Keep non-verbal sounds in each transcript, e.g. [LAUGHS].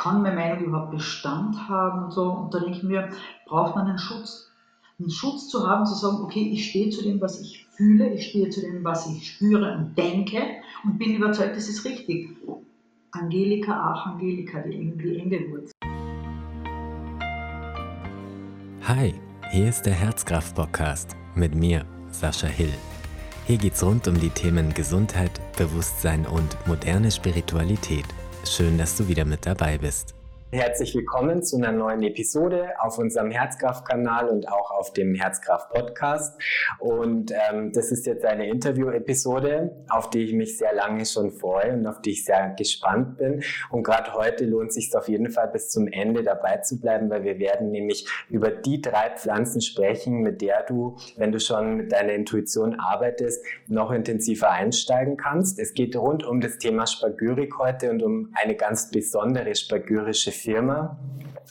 kann meine Meinung überhaupt Bestand haben und so. Und da denke ich mir, braucht man einen Schutz. Einen Schutz zu haben, zu sagen, okay, ich stehe zu dem, was ich fühle, ich stehe zu dem, was ich spüre und denke und bin überzeugt, das ist richtig. Angelika, Archangelika, die, die Engelwurzel. Hi, hier ist der Herzkraft-Podcast mit mir, Sascha Hill. Hier geht's rund um die Themen Gesundheit, Bewusstsein und moderne Spiritualität. Schön, dass du wieder mit dabei bist. Herzlich willkommen zu einer neuen Episode auf unserem Herzkraft-Kanal und auch auf dem Herzkraft-Podcast. Und ähm, das ist jetzt eine Interview-Episode, auf die ich mich sehr lange schon freue und auf die ich sehr gespannt bin. Und gerade heute lohnt es sich auf jeden Fall bis zum Ende dabei zu bleiben, weil wir werden nämlich über die drei Pflanzen sprechen, mit der du, wenn du schon mit deiner Intuition arbeitest, noch intensiver einsteigen kannst. Es geht rund um das Thema Spagyrik heute und um eine ganz besondere spagyrische Firma,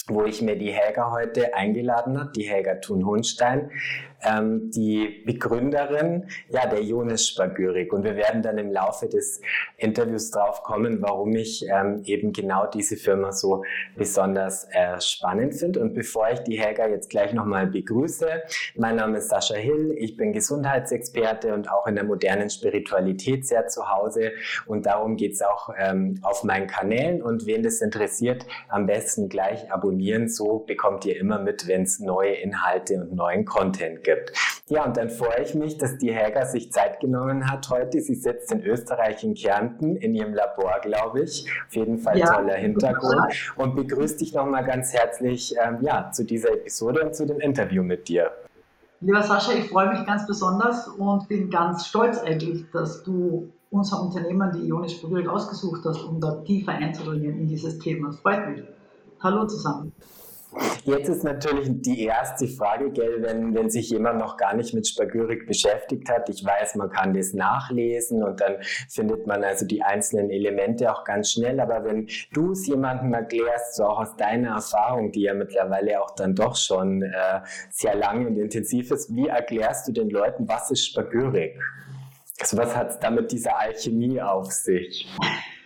wo ich mir die Helga heute eingeladen habe, die Helga Thun-Hunstein ähm, die Begründerin ja, der Jonas Spagyrik. Und wir werden dann im Laufe des Interviews drauf kommen, warum ich ähm, eben genau diese Firma so besonders äh, spannend finde. Und bevor ich die Helga jetzt gleich nochmal begrüße, mein Name ist Sascha Hill, ich bin Gesundheitsexperte und auch in der modernen Spiritualität sehr zu Hause. Und darum geht es auch ähm, auf meinen Kanälen. Und wen das interessiert, am besten gleich abonnieren. So bekommt ihr immer mit, wenn es neue Inhalte und neuen Content gibt gibt. Ja, und dann freue ich mich, dass die Helga sich Zeit genommen hat heute. Sie sitzt in Österreich in Kärnten in ihrem Labor, glaube ich. Auf jeden Fall ja, toller Hintergrund. Und begrüße dich nochmal ganz herzlich ähm, ja, zu dieser Episode und zu dem Interview mit dir. Lieber Sascha, ich freue mich ganz besonders und bin ganz stolz eigentlich, dass du unser Unternehmen, die Ionisch Berührt, ausgesucht hast, um da tiefer einzudringen in dieses Thema. Das freut mich. Hallo zusammen. Jetzt ist natürlich die erste Frage, gell, wenn, wenn sich jemand noch gar nicht mit Spagyrik beschäftigt hat. Ich weiß, man kann das nachlesen und dann findet man also die einzelnen Elemente auch ganz schnell. Aber wenn du es jemandem erklärst, so auch aus deiner Erfahrung, die ja mittlerweile auch dann doch schon äh, sehr lang und intensiv ist, wie erklärst du den Leuten, was ist Spagyrik? Also was hat es da mit dieser Alchemie auf sich? [LAUGHS]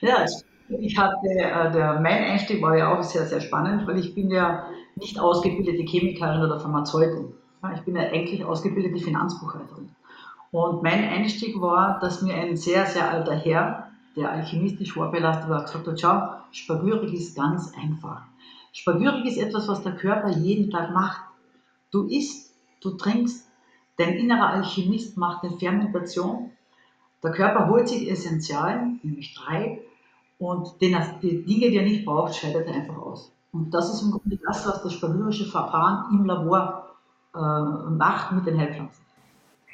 ja, ich hatte, äh, der, mein Einstieg war ja auch sehr, sehr spannend, weil ich bin ja nicht ausgebildete Chemikerin oder Pharmazeutin. Ich bin ja eigentlich ausgebildete Finanzbuchhalterin. Und mein Einstieg war, dass mir ein sehr, sehr alter Herr, der alchemistisch vorbelastet war, gesagt hat, schau, Spagyrik ist ganz einfach. Spagyrik ist etwas, was der Körper jeden Tag macht. Du isst, du trinkst, dein innerer Alchemist macht eine Fermentation. Der Körper holt sich Essentialien, nämlich drei, und den, die Dinge, die er nicht braucht, scheidet er einfach aus. Und das ist im Grunde das, was das spagyrische Verfahren im Labor äh, macht mit den Heilpflanzen.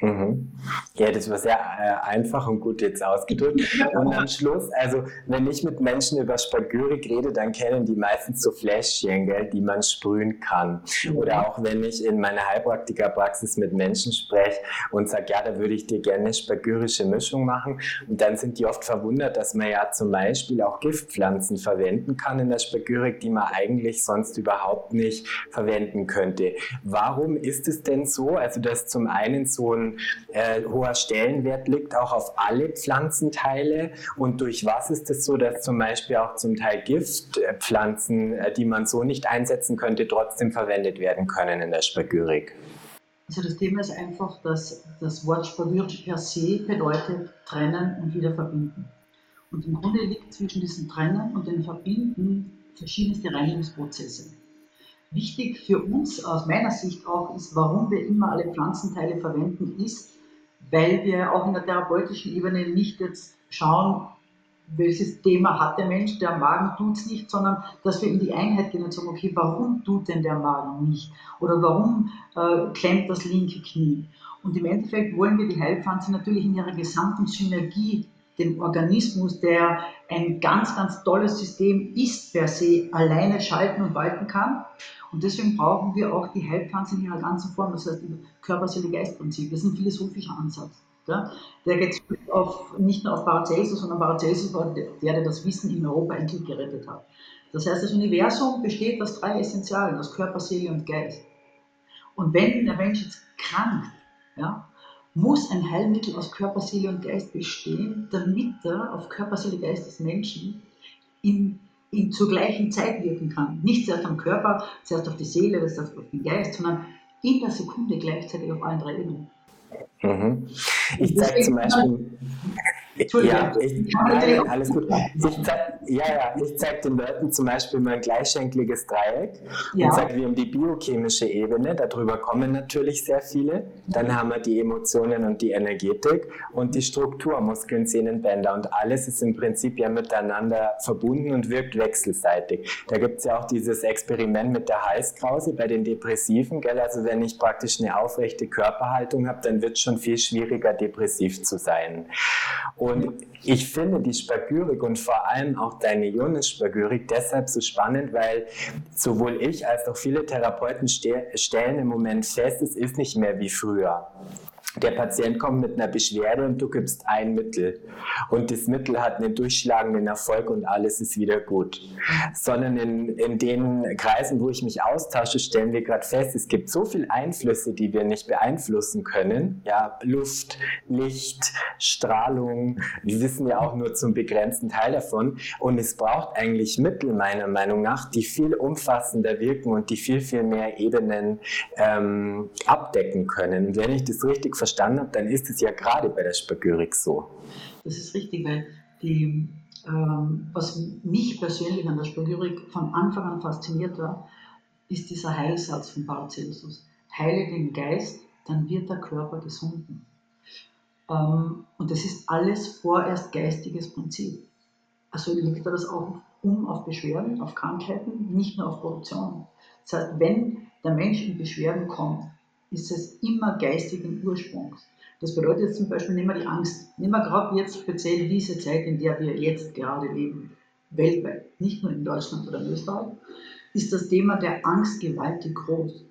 Mhm. Ja, das war sehr äh, einfach und gut jetzt ausgedrückt. Und am Schluss, also wenn ich mit Menschen über Spagyrik rede, dann kennen die meistens so Fläschchen, gell, die man sprühen kann. Oder auch wenn ich in meiner Heilpraktikerpraxis mit Menschen spreche und sage, ja, da würde ich dir gerne eine spagyrische Mischung machen. Und dann sind die oft verwundert, dass man ja zum Beispiel auch Giftpflanzen verwenden kann in der Spagyrik, die man eigentlich sonst überhaupt nicht verwenden könnte. Warum ist es denn so? Also, dass zum einen so ein äh, hoher Stellenwert liegt, auch auf alle Pflanzenteile. Und durch was ist es so, dass zum Beispiel auch zum Teil Giftpflanzen, äh, die man so nicht einsetzen könnte, trotzdem verwendet werden können in der Spagyrik? Also das Thema ist einfach, dass das Wort Spagyrik per se bedeutet trennen und wieder verbinden. Und im Grunde liegt zwischen diesem Trennen und dem Verbinden verschiedenste Reinigungsprozesse. Wichtig für uns aus meiner Sicht auch ist, warum wir immer alle Pflanzenteile verwenden, ist, weil wir auch in der therapeutischen Ebene nicht jetzt schauen, welches Thema hat der Mensch, der Magen tut es nicht, sondern dass wir in die Einheit gehen und sagen, okay, warum tut denn der Magen nicht? Oder warum äh, klemmt das linke Knie? Und im Endeffekt wollen wir die Heilpflanze natürlich in ihrer gesamten Synergie den Organismus, der ein ganz, ganz tolles System ist per se, alleine schalten und walten kann. Und deswegen brauchen wir auch die Heilpflanze in ihrer ganzen Form, das heißt Körper-Seele-Geist-Prinzip. Das ist ein philosophischer Ansatz. Ja? Der geht auf, nicht nur auf Paracelsus, sondern Paracelsus war der, der das Wissen in Europa endlich gerettet hat. Das heißt, das Universum besteht aus drei Essentialen, aus Körper, Seele und Geist. Und wenn der Mensch jetzt krankt, ja, muss ein Heilmittel aus Körper, Seele und Geist bestehen, damit er auf Körper, Seele, Geist des Menschen in in, zur gleichen Zeit wirken kann. Nicht zuerst am Körper, zuerst auf die Seele, zuerst auf den Geist, sondern in der Sekunde gleichzeitig auf allen drei Ebenen. Mhm. Ich zeige zum Beispiel. Ja, ich, nein, alles gut. Ich zeig, ja, ja, ich zeige den Leuten zum Beispiel mein gleichschenkliges Dreieck ja. und sage, wir haben die biochemische Ebene, darüber kommen natürlich sehr viele. Dann haben wir die Emotionen und die Energetik und die Struktur, Muskeln, Sehnen, Bänder und alles ist im Prinzip ja miteinander verbunden und wirkt wechselseitig. Da gibt es ja auch dieses Experiment mit der Halskrause bei den Depressiven, gell? also wenn ich praktisch eine aufrechte Körperhaltung habe, dann wird es schon viel schwieriger, depressiv zu sein. Und ich finde die Spagyrik und vor allem auch deine Ionis-Spagyrik deshalb so spannend, weil sowohl ich als auch viele Therapeuten stellen im Moment fest, es ist nicht mehr wie früher der Patient kommt mit einer Beschwerde und du gibst ein Mittel. Und das Mittel hat einen durchschlagenden Erfolg und alles ist wieder gut. Sondern in, in den Kreisen, wo ich mich austausche, stellen wir gerade fest, es gibt so viele Einflüsse, die wir nicht beeinflussen können. Ja, Luft, Licht, Strahlung. Wir wissen ja auch nur zum begrenzten Teil davon. Und es braucht eigentlich Mittel, meiner Meinung nach, die viel umfassender wirken und die viel, viel mehr Ebenen ähm, abdecken können. Wenn ich das richtig verstanden habe, dann ist es ja gerade bei der Spagyrik so. Das ist richtig, weil die, ähm, was mich persönlich an der Spagyrik von Anfang an fasziniert war, ist dieser Heilsatz von Paracelsus. Heile den Geist, dann wird der Körper gesunden. Ähm, und das ist alles vorerst geistiges Prinzip. Also legt er das auch um auf Beschwerden, auf Krankheiten, nicht nur auf Produktion. Das heißt, wenn der Mensch in Beschwerden kommt, ist es immer geistigen Ursprungs. Das bedeutet jetzt zum Beispiel, nehmen wir die Angst. Nehmen wir gerade jetzt speziell diese Zeit, in der wir jetzt gerade leben, weltweit, nicht nur in Deutschland oder in Österreich, ist das Thema der Angst gewaltig groß.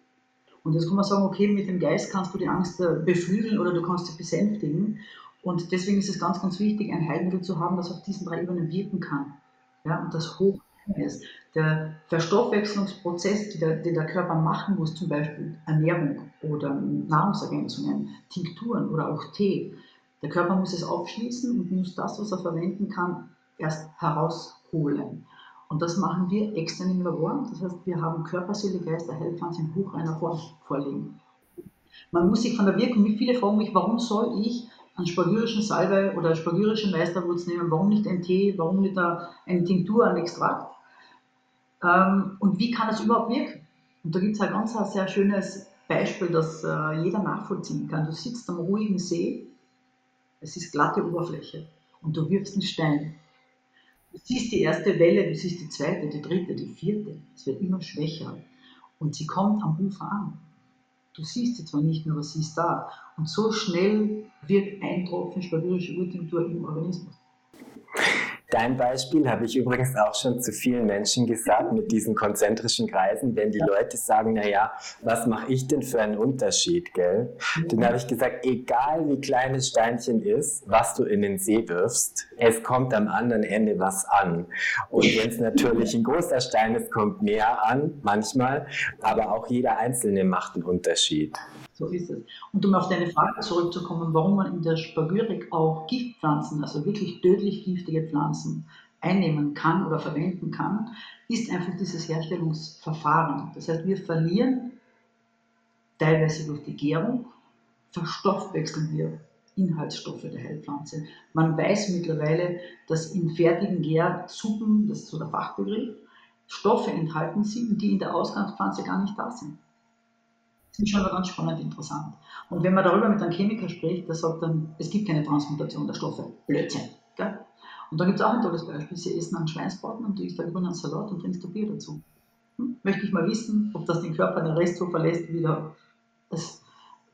Und jetzt kann man sagen, okay, mit dem Geist kannst du die Angst äh, beflügeln oder du kannst sie besänftigen. Und deswegen ist es ganz, ganz wichtig, ein Heilmittel zu haben, das auf diesen drei Ebenen wirken kann. Ja, und das hoch ist. Der Verstoffwechslungsprozess, den der, den der Körper machen muss, zum Beispiel Ernährung oder Nahrungsergänzungen, Tinkturen oder auch Tee, der Körper muss es aufschließen und muss das, was er verwenden kann, erst herausholen. Und das machen wir extern im Labor. Das heißt, wir haben Körper, Seele, Geist, Heilpflanze in hochreiner Form vorliegen. Man muss sich von der Wirkung, wie viele fragen mich, warum soll ich einen spagyrischen Salbe oder spagyrische Meisterwurz nehmen, warum nicht ein Tee, warum nicht eine Tinktur, ein Extrakt? Ähm, und wie kann das überhaupt wirken? Und da gibt es ein ganz ein sehr schönes Beispiel, das äh, jeder nachvollziehen kann. Du sitzt am ruhigen See, es ist glatte Oberfläche und du wirfst einen Stein. Du siehst die erste Welle, du siehst die zweite, die dritte, die vierte. Es wird immer schwächer und sie kommt am Ufer an. Du siehst sie zwar nicht, aber sie ist da. Und so schnell wirkt ein Tropfen spagyrische Urtinktur im Organismus. Dein Beispiel habe ich übrigens auch schon zu vielen Menschen gesagt mit diesen konzentrischen Kreisen, wenn die Leute sagen, naja, was mache ich denn für einen Unterschied, gell? Dann habe ich gesagt, egal wie klein das Steinchen ist, was du in den See wirfst, es kommt am anderen Ende was an. Und wenn es natürlich ein großer Stein ist, kommt mehr an, manchmal, aber auch jeder Einzelne macht einen Unterschied. So ist es. Und um auf deine Frage zurückzukommen, warum man in der Spagyrik auch Giftpflanzen, also wirklich tödlich giftige Pflanzen, einnehmen kann oder verwenden kann, ist einfach dieses Herstellungsverfahren. Das heißt, wir verlieren teilweise durch die Gärung, verstoffwechseln wir Inhaltsstoffe der Heilpflanze. Man weiß mittlerweile, dass in fertigen Gärsuppen, das ist so der Fachbegriff, Stoffe enthalten sind, die in der Ausgangspflanze gar nicht da sind sind schon ganz spannend interessant. Und wenn man darüber mit einem Chemiker spricht, der sagt dann, es gibt keine Transmutation der Stoffe. Blödsinn. Gell? Und dann gibt es auch ein tolles Beispiel. Sie essen einen Schweinsbraten und du isst einen grünen Salat und trinkst du Bier dazu. Hm? Möchte ich mal wissen, ob das den Körper den Rest so verlässt, wie du das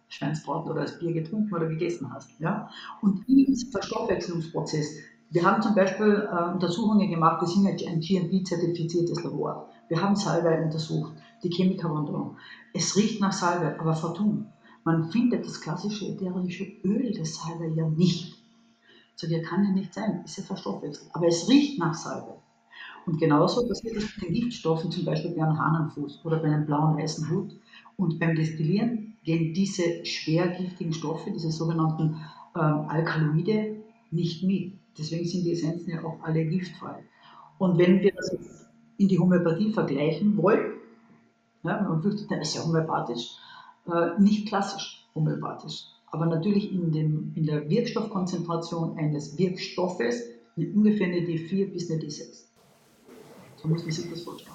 Schweinsbraten oder das Bier getrunken oder gegessen hast. Ja? Und in diesem Verstoffwechselungsprozess, wir haben zum Beispiel äh, Untersuchungen gemacht, wir sind ein GMP-zertifiziertes Labor. Wir haben Salbei untersucht, die Chemiker waren da. Es riecht nach Salbe, aber vertun. Man findet das klassische ätherische Öl des Salbe ja nicht. So, der kann ja nicht sein, ist ja verstoffwechselt. Aber es riecht nach Salbe. Und genauso passiert es mit den Giftstoffen, zum Beispiel bei einem Hahnenfuß oder bei einem blauen Eisenhut. Und beim Destillieren gehen diese schwergiftigen Stoffe, diese sogenannten ähm, Alkaloide, nicht mit. Deswegen sind die Essenzen ja auch alle giftfrei. Und wenn wir das in die Homöopathie vergleichen wollen, ja, man fürchtet, das ist ja homöopathisch, äh, nicht klassisch homöopathisch, aber natürlich in, dem, in der Wirkstoffkonzentration eines Wirkstoffes ungefähr eine D4 bis eine D6. So muss man sich das vorstellen.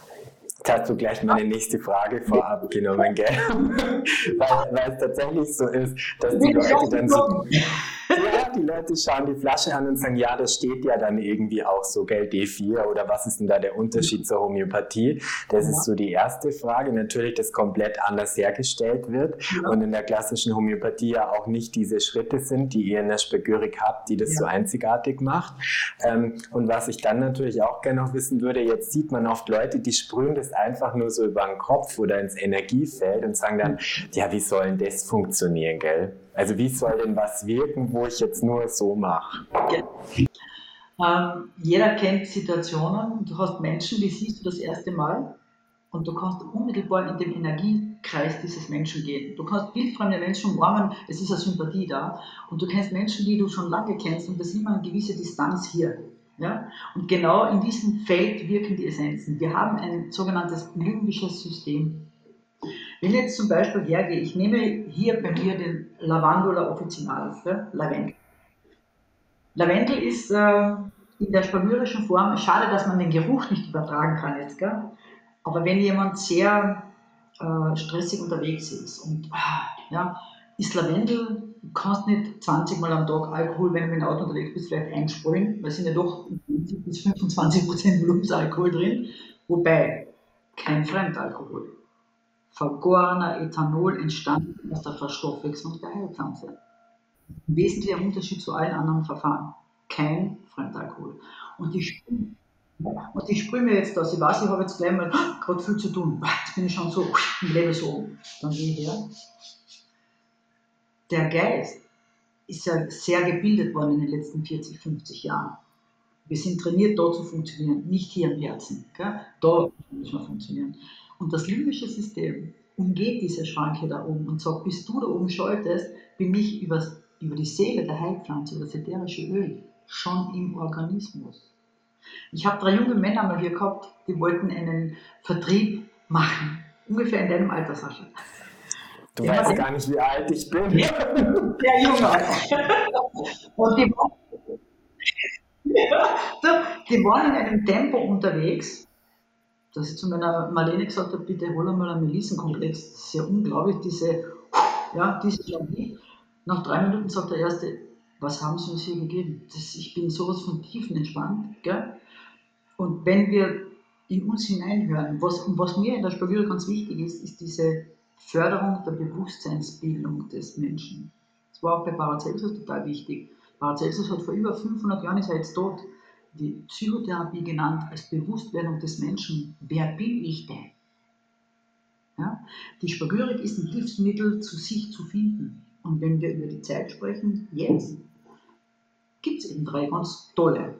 Jetzt hast du gleich meine nächste Frage vorab genommen, gell? [LAUGHS] weil, weil es tatsächlich so ist, dass die Leute dann so, die Leute schauen die Flasche an und sagen, ja, das steht ja dann irgendwie auch so, gell, D4 oder was ist denn da der Unterschied zur Homöopathie? Das ja. ist so die erste Frage. Natürlich, dass komplett anders hergestellt wird ja. und in der klassischen Homöopathie ja auch nicht diese Schritte sind, die ihr in der Spagürik habt, die das ja. so einzigartig macht. Ähm, und was ich dann natürlich auch gerne noch wissen würde, jetzt sieht man oft Leute, die sprühen das einfach nur so über den Kopf oder ins Energiefeld und sagen dann, ja, wie soll denn das funktionieren, gell? Also wie soll denn was wirken, wo ich jetzt nur so mache? Ähm, jeder kennt Situationen, du hast Menschen, die siehst du das erste Mal und du kannst unmittelbar in den Energiekreis dieses Menschen gehen. Du kannst wildfremde Menschen umarmen, es ist eine Sympathie da und du kennst Menschen, die du schon lange kennst und da sieht man eine gewisse Distanz hier. Ja? Und genau in diesem Feld wirken die Essenzen. Wir haben ein sogenanntes limbisches System. Wenn jetzt zum Beispiel hergehe, ich nehme hier bei mir den Lavandula officinalis, Lavendel. Lavendel ist äh, in der spamyrischen Form, schade, dass man den Geruch nicht übertragen kann jetzt, gell? aber wenn jemand sehr äh, stressig unterwegs ist und ah, ja, ist Lavendel, du kannst nicht 20 Mal am Tag Alkohol, wenn du mit dem Auto unterwegs bist, vielleicht einsprühen, weil sind ja doch bis 25 Prozent Volumensalkohol drin, wobei kein Fremdalkohol vergorener Ethanol entstanden aus der Verstoffwechslung der Heilpflanze. Ein wesentlicher Unterschied zu allen anderen Verfahren. Kein Fremdalkohol. Und die und ich sprühe mir jetzt aus. Ich weiß, ich habe jetzt gleich mal gerade viel zu tun. Jetzt bin ich schon so im Leben so. Dann gehe ich her. Der Geist ist ja sehr gebildet worden in den letzten 40, 50 Jahren. Wir sind trainiert, da zu funktionieren, nicht hier im Herzen. Gell? Da müssen wir funktionieren. Und das limbische System umgeht diese Schranke da oben und sagt, bis du da oben schaltest, bin ich über, über die Seele der Heilpflanze, über das ätherische Öl, schon im Organismus. Ich habe drei junge Männer mal hier gehabt, die wollten einen Vertrieb machen. Ungefähr in deinem Alter, Sascha. Du ja, weißt gar nicht, wie alt ich bin. Ja, ja junge. Und die, die waren in einem Tempo unterwegs, dass ich zu meiner Marlene gesagt habe, bitte hol einmal einen Melissenkomplex. Das ist ja unglaublich, diese, ja, diese Chemie. Nach drei Minuten sagt der Erste, was haben Sie uns hier gegeben? Das, ich bin sowas von tiefenentspannt. Gell? Und wenn wir in uns hineinhören, was, und was mir in der Spagüre ganz wichtig ist, ist diese Förderung der Bewusstseinsbildung des Menschen. Das war auch bei Paracelsus total wichtig. Paracelsus hat vor über 500 Jahren, ist er jetzt tot, die Psychotherapie genannt als Bewusstwerdung des Menschen. Wer bin ich denn? Ja? Die Spagyrik ist ein Hilfsmittel, zu sich zu finden. Und wenn wir über die Zeit sprechen, jetzt gibt es eben drei ganz tolle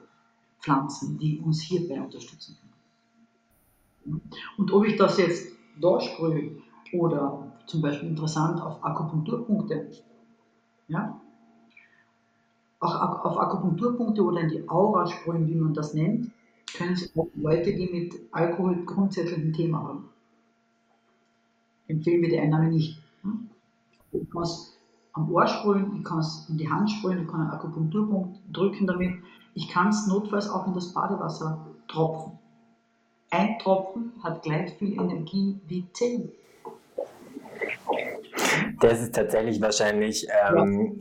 Pflanzen, die uns hierbei unterstützen können. Und ob ich das jetzt da sprühe oder zum Beispiel interessant auf Akupunkturpunkte, ja, auch auf Akupunkturpunkte oder in die Aura sprühen, wie man das nennt, können Sie auch Leute, die mit Alkohol grundsätzlich ein Thema haben. Empfehlen wir die Einnahme nicht. Hm? Ich kann es am Ohr sprühen, ich kann es in die Hand sprühen, ich kann einen Akupunkturpunkt drücken damit. Ich kann es notfalls auch in das Badewasser tropfen. Ein Tropfen hat gleich viel Energie wie zehn. Das ist tatsächlich wahrscheinlich ähm,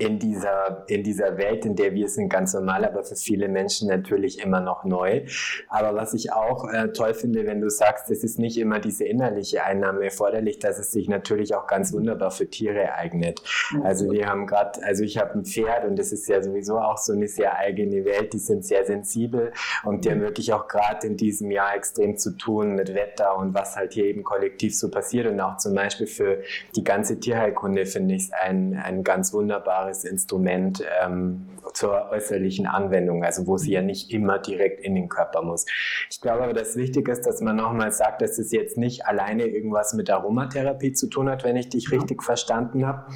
in dieser, in dieser Welt, in der wir sind, ganz normal, aber für viele Menschen natürlich immer noch neu. Aber was ich auch äh, toll finde, wenn du sagst, es ist nicht immer diese innerliche Einnahme erforderlich, dass es sich natürlich auch ganz wunderbar für Tiere eignet. Also wir haben gerade, also ich habe ein Pferd und das ist ja sowieso auch so eine sehr eigene Welt, die sind sehr sensibel und die haben wirklich auch gerade in diesem Jahr extrem zu tun mit Wetter und was halt hier eben kollektiv so passiert und auch zum Beispiel für die ganze Tierheilkunde finde ich es ein, ein ganz wunderbares wunderbares Instrument ähm, zur äußerlichen Anwendung, also wo sie ja nicht immer direkt in den Körper muss. Ich glaube aber, das Wichtige ist, dass man nochmal sagt, dass es jetzt nicht alleine irgendwas mit Aromatherapie zu tun hat, wenn ich dich richtig verstanden habe.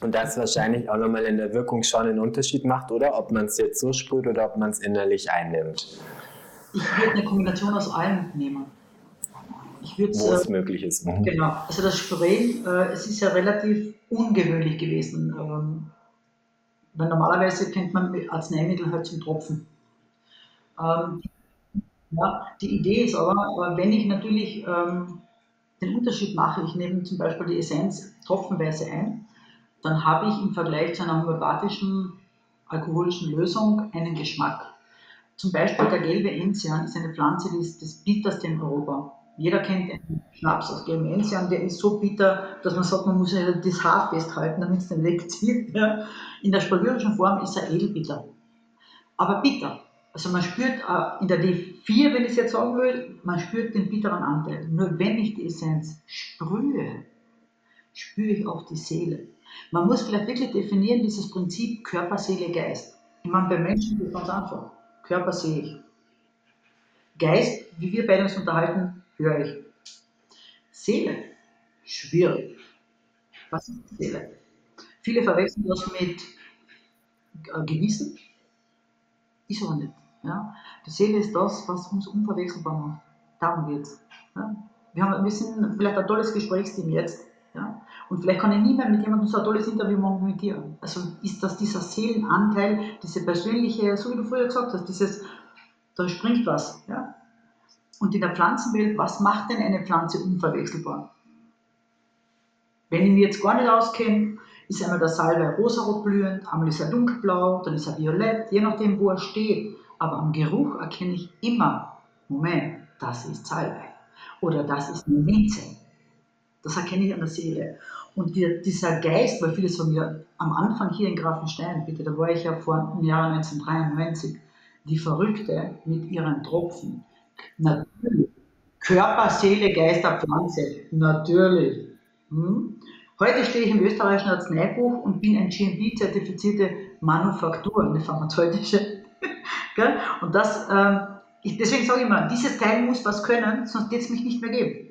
Und das wahrscheinlich auch nochmal in der Wirkung schon einen Unterschied macht, oder? Ob man es jetzt so sprüht oder ob man es innerlich einnimmt. Ich würde eine Kombination aus allem nehmen. Ich Wo es äh, möglich ist. Mhm. Genau. Also das Sprayen, äh, es ist ja relativ ungewöhnlich gewesen. Ähm, weil normalerweise kennt man Arzneimittel halt zum Tropfen. Ähm, ja, die Idee ist aber, wenn ich natürlich ähm, den Unterschied mache, ich nehme zum Beispiel die Essenz tropfenweise ein, dann habe ich im Vergleich zu einer homöopathischen alkoholischen Lösung einen Geschmack. Zum Beispiel der gelbe Enzian ist eine Pflanze, die ist das bitterste in Europa. Jeder kennt einen Schnaps aus gelbem Enzian, der ist so bitter, dass man sagt, man muss das Haar festhalten, damit es den wegzieht. [LAUGHS] Ja. In der spalyrischen Form ist er edelbitter. Aber bitter. Also man spürt äh, in der D4, wenn ich es jetzt sagen will, man spürt den bitteren Anteil. Nur wenn ich die Essenz sprühe, spüre ich auch die Seele. Man muss vielleicht wirklich definieren, dieses Prinzip Körper, Seele, Geist. Ich meine, bei Menschen ist es ganz einfach. Körper sehe ich. Geist, wie wir beide uns unterhalten, ich. Seele, schwierig. Was ist Seele? Viele verwechseln das mit äh, Gewissen. Ist aber nicht. Ja? Die Seele ist das, was uns unverwechselbar macht. Darum geht es. Ja? Wir, haben, wir sind vielleicht ein tolles Gesprächsteam jetzt. Ja? Und vielleicht kann ich nie mehr mit jemandem so ein tolles Interview machen mit dir. Also ist das dieser Seelenanteil, diese persönliche, so wie du früher gesagt hast, dieses, da springt was. Ja? Und in der Pflanzenwelt, was macht denn eine Pflanze unverwechselbar? Wenn ich mich jetzt gar nicht auskenne, ist einmal der Salbei rosarot blühend, einmal ist er dunkelblau, dann ist er violett, je nachdem, wo er steht. Aber am Geruch erkenne ich immer, Moment, das ist Salbei. Oder das ist Minze. Das erkenne ich an der Seele. Und die, dieser Geist, weil viele sagen ja, am Anfang hier in Grafenstein, bitte, da war ich ja vor im Jahr 1993, die Verrückte mit ihren Tropfen. Natürlich. Körper, Seele, Geist, Pflanze. Natürlich. Hm? Heute stehe ich im österreichischen Arzneibuch und bin ein GMP-zertifizierte Manufaktur, eine pharmazeutische. [LAUGHS] und das, äh, ich, deswegen sage ich immer, dieses Teil muss was können, sonst wird es mich nicht mehr geben.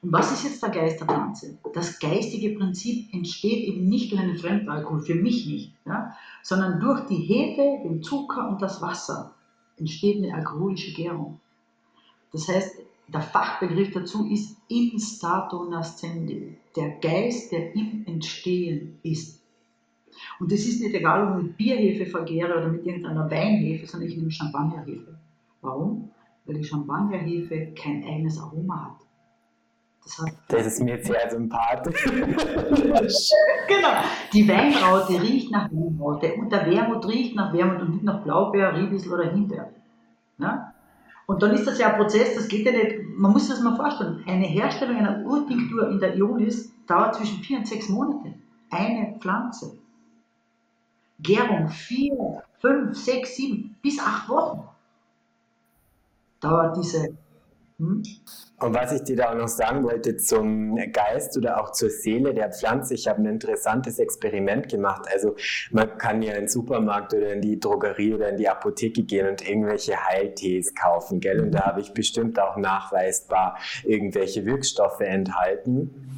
Und was ist jetzt der Geist der Pflanze? Das geistige Prinzip entsteht eben nicht durch einen Fremdalkohol, für mich nicht, ja, sondern durch die Hefe, den Zucker und das Wasser entsteht eine alkoholische Gärung. Das heißt, der Fachbegriff dazu ist instato nascendi, der Geist, der im Entstehen ist. Und das ist nicht egal, ob ich mit Bierhefe vergehre oder mit irgendeiner Weinhefe, sondern ich nehme Champagnerhefe. Warum? Weil die Champagnerhefe kein eigenes Aroma hat. Das, ist mir sehr sympathisch. [LAUGHS] genau. Die Weinraute riecht nach Weinraute und der Wermut riecht nach Wermut und nicht nach Blaubeer, Riebissel oder Himbeer. Ja? Und dann ist das ja ein Prozess, das geht ja nicht, man muss sich das mal vorstellen. Eine Herstellung einer Urtinktur in der Ionis dauert zwischen vier und sechs Monate. Eine Pflanze. Gärung vier, fünf, sechs, sieben, bis acht Wochen dauert diese hm? Und was ich dir da auch noch sagen wollte zum Geist oder auch zur Seele der Pflanze, ich habe ein interessantes Experiment gemacht. Also man kann ja in den Supermarkt oder in die Drogerie oder in die Apotheke gehen und irgendwelche Heiltees kaufen, gell? Und da habe ich bestimmt auch nachweisbar irgendwelche Wirkstoffe enthalten.